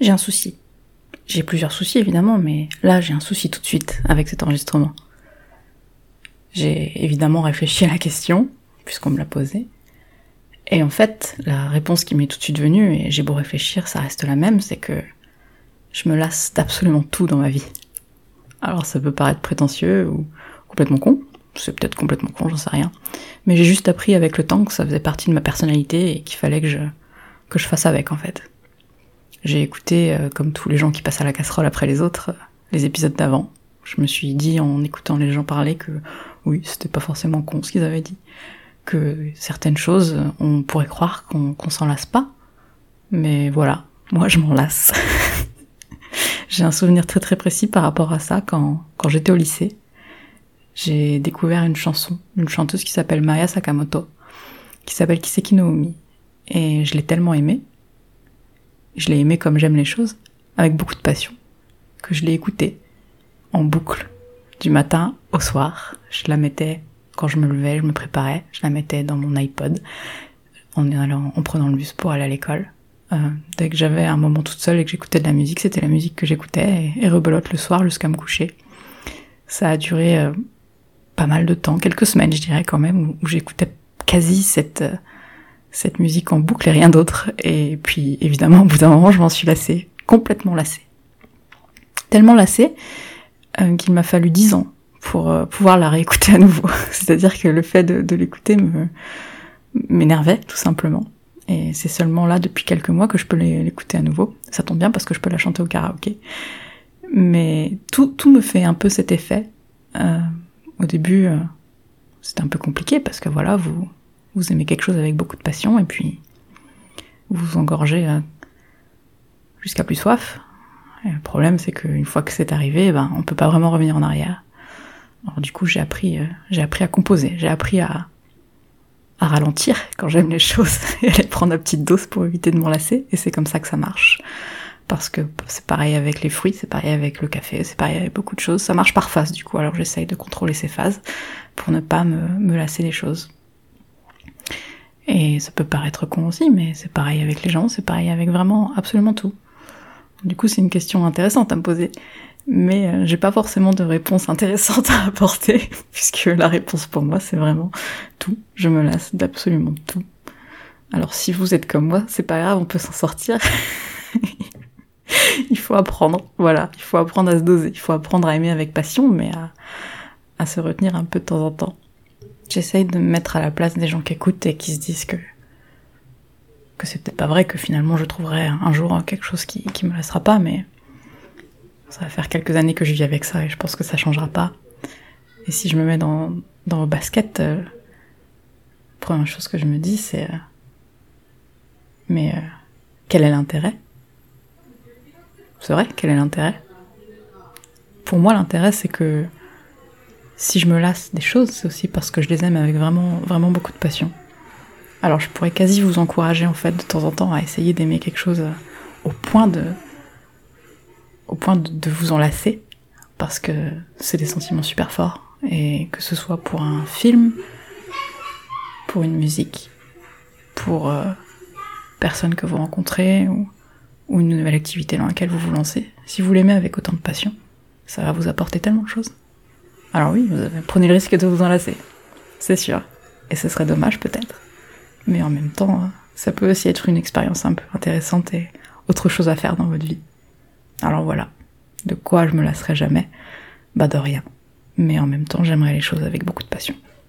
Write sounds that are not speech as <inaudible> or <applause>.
j'ai un souci. J'ai plusieurs soucis évidemment, mais là j'ai un souci tout de suite avec cet enregistrement. J'ai évidemment réfléchi à la question, puisqu'on me l'a posée. Et en fait, la réponse qui m'est tout de suite venue, et j'ai beau réfléchir, ça reste la même, c'est que je me lasse d'absolument tout dans ma vie. Alors ça peut paraître prétentieux ou complètement con, c'est peut-être complètement con, j'en sais rien. Mais j'ai juste appris avec le temps que ça faisait partie de ma personnalité et qu'il fallait que je, que je fasse avec en fait. J'ai écouté, euh, comme tous les gens qui passent à la casserole après les autres, les épisodes d'avant. Je me suis dit en écoutant les gens parler que oui, c'était pas forcément con ce qu'ils avaient dit. Que certaines choses, on pourrait croire qu'on s'en lasse pas. Mais voilà, moi je m'en lasse. <laughs> J'ai un souvenir très très précis par rapport à ça quand, quand j'étais au lycée. J'ai découvert une chanson, une chanteuse qui s'appelle Maya Sakamoto, qui s'appelle Kiseki no Et je l'ai tellement aimée, je l'ai aimée comme j'aime les choses, avec beaucoup de passion, que je l'ai écoutée en boucle, du matin au soir. Je la mettais quand je me levais, je me préparais, je la mettais dans mon iPod en, allant, en prenant le bus pour aller à l'école. Euh, dès que j'avais un moment toute seule et que j'écoutais de la musique, c'était la musique que j'écoutais et, rebelote le soir jusqu'à me coucher. Ça a duré euh, pas mal de temps, quelques semaines je dirais quand même, où, j'écoutais quasi cette euh, cette musique en boucle et rien d'autre. Et puis évidemment, au bout d'un moment, je m'en suis lassée, complètement lassée. Tellement lassée euh, qu'il m'a fallu dix ans pour euh, pouvoir la réécouter à nouveau. <laughs> C'est-à-dire que le fait de, l'écouter m'énervait tout simplement. Et c'est seulement là, depuis quelques mois, que je peux l'écouter à nouveau. Ça tombe bien parce que je peux la chanter au karaoké. Mais tout, tout me fait un peu cet effet. Euh, au début, c'était un peu compliqué parce que voilà, vous, vous aimez quelque chose avec beaucoup de passion et puis vous vous engorgez euh, jusqu'à plus soif. Et le problème, c'est qu'une fois que c'est arrivé, ben, on peut pas vraiment revenir en arrière. Alors du coup, j'ai appris, euh, j'ai appris à composer, j'ai appris à, à ralentir quand j'aime les choses <laughs> et aller prendre la petite dose pour éviter de m'enlacer. Et c'est comme ça que ça marche. Parce que c'est pareil avec les fruits, c'est pareil avec le café, c'est pareil avec beaucoup de choses. Ça marche par phase du coup. Alors j'essaye de contrôler ces phases pour ne pas me lasser les choses. Et ça peut paraître con aussi, mais c'est pareil avec les gens, c'est pareil avec vraiment absolument tout. Du coup, c'est une question intéressante à me poser mais euh, j'ai pas forcément de réponse intéressante à apporter, <laughs> puisque la réponse pour moi c'est vraiment tout. Je me lasse d'absolument tout. Alors si vous êtes comme moi, c'est pas grave, on peut s'en sortir. <laughs> il faut apprendre, voilà, il faut apprendre à se doser, il faut apprendre à aimer avec passion, mais à, à se retenir un peu de temps en temps. J'essaye de me mettre à la place des gens qui écoutent et qui se disent que que c'est peut-être pas vrai, que finalement je trouverai un jour quelque chose qui, qui me laissera pas, mais ça va faire quelques années que je vis avec ça et je pense que ça changera pas. Et si je me mets dans, dans le basket, euh, première chose que je me dis c'est euh, mais euh, quel est l'intérêt? C'est vrai, quel est l'intérêt? Pour moi l'intérêt c'est que si je me lasse des choses, c'est aussi parce que je les aime avec vraiment vraiment beaucoup de passion. Alors je pourrais quasi vous encourager en fait de temps en temps à essayer d'aimer quelque chose au point de au point de, vous enlacer, parce que c'est des sentiments super forts, et que ce soit pour un film, pour une musique, pour euh, personne que vous rencontrez, ou, ou une nouvelle activité dans laquelle vous vous lancez, si vous l'aimez avec autant de passion, ça va vous apporter tellement de choses. Alors oui, vous prenez le risque de vous enlacer, c'est sûr. Et ce serait dommage peut-être. Mais en même temps, ça peut aussi être une expérience un peu intéressante et autre chose à faire dans votre vie. Alors voilà, de quoi je me lasserai jamais? Bah de rien. Mais en même temps, j'aimerais les choses avec beaucoup de passion.